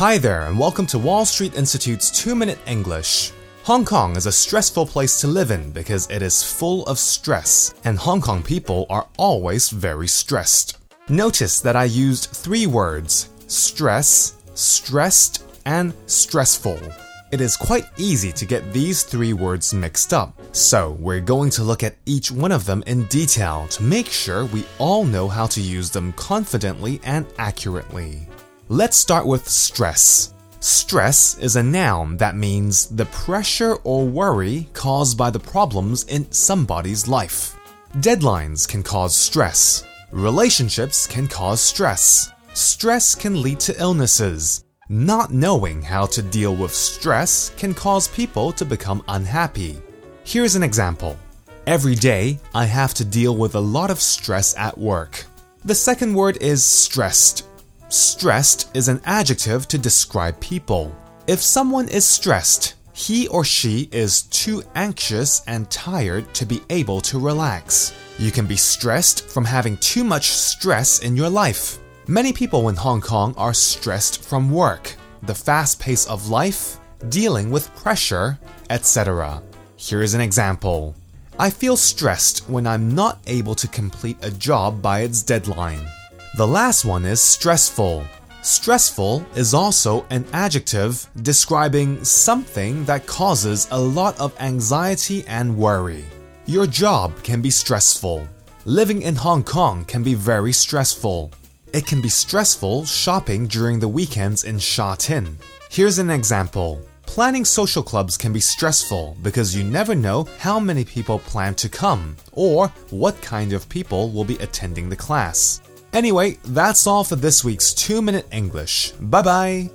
Hi there, and welcome to Wall Street Institute's 2 Minute English. Hong Kong is a stressful place to live in because it is full of stress, and Hong Kong people are always very stressed. Notice that I used three words stress, stressed, and stressful. It is quite easy to get these three words mixed up, so we're going to look at each one of them in detail to make sure we all know how to use them confidently and accurately. Let's start with stress. Stress is a noun that means the pressure or worry caused by the problems in somebody's life. Deadlines can cause stress. Relationships can cause stress. Stress can lead to illnesses. Not knowing how to deal with stress can cause people to become unhappy. Here's an example. Every day, I have to deal with a lot of stress at work. The second word is stressed. Stressed is an adjective to describe people. If someone is stressed, he or she is too anxious and tired to be able to relax. You can be stressed from having too much stress in your life. Many people in Hong Kong are stressed from work, the fast pace of life, dealing with pressure, etc. Here is an example. I feel stressed when I'm not able to complete a job by its deadline. The last one is stressful. Stressful is also an adjective describing something that causes a lot of anxiety and worry. Your job can be stressful. Living in Hong Kong can be very stressful. It can be stressful shopping during the weekends in Sha Tin. Here's an example. Planning social clubs can be stressful because you never know how many people plan to come or what kind of people will be attending the class. Anyway, that's all for this week's 2 Minute English. Bye bye!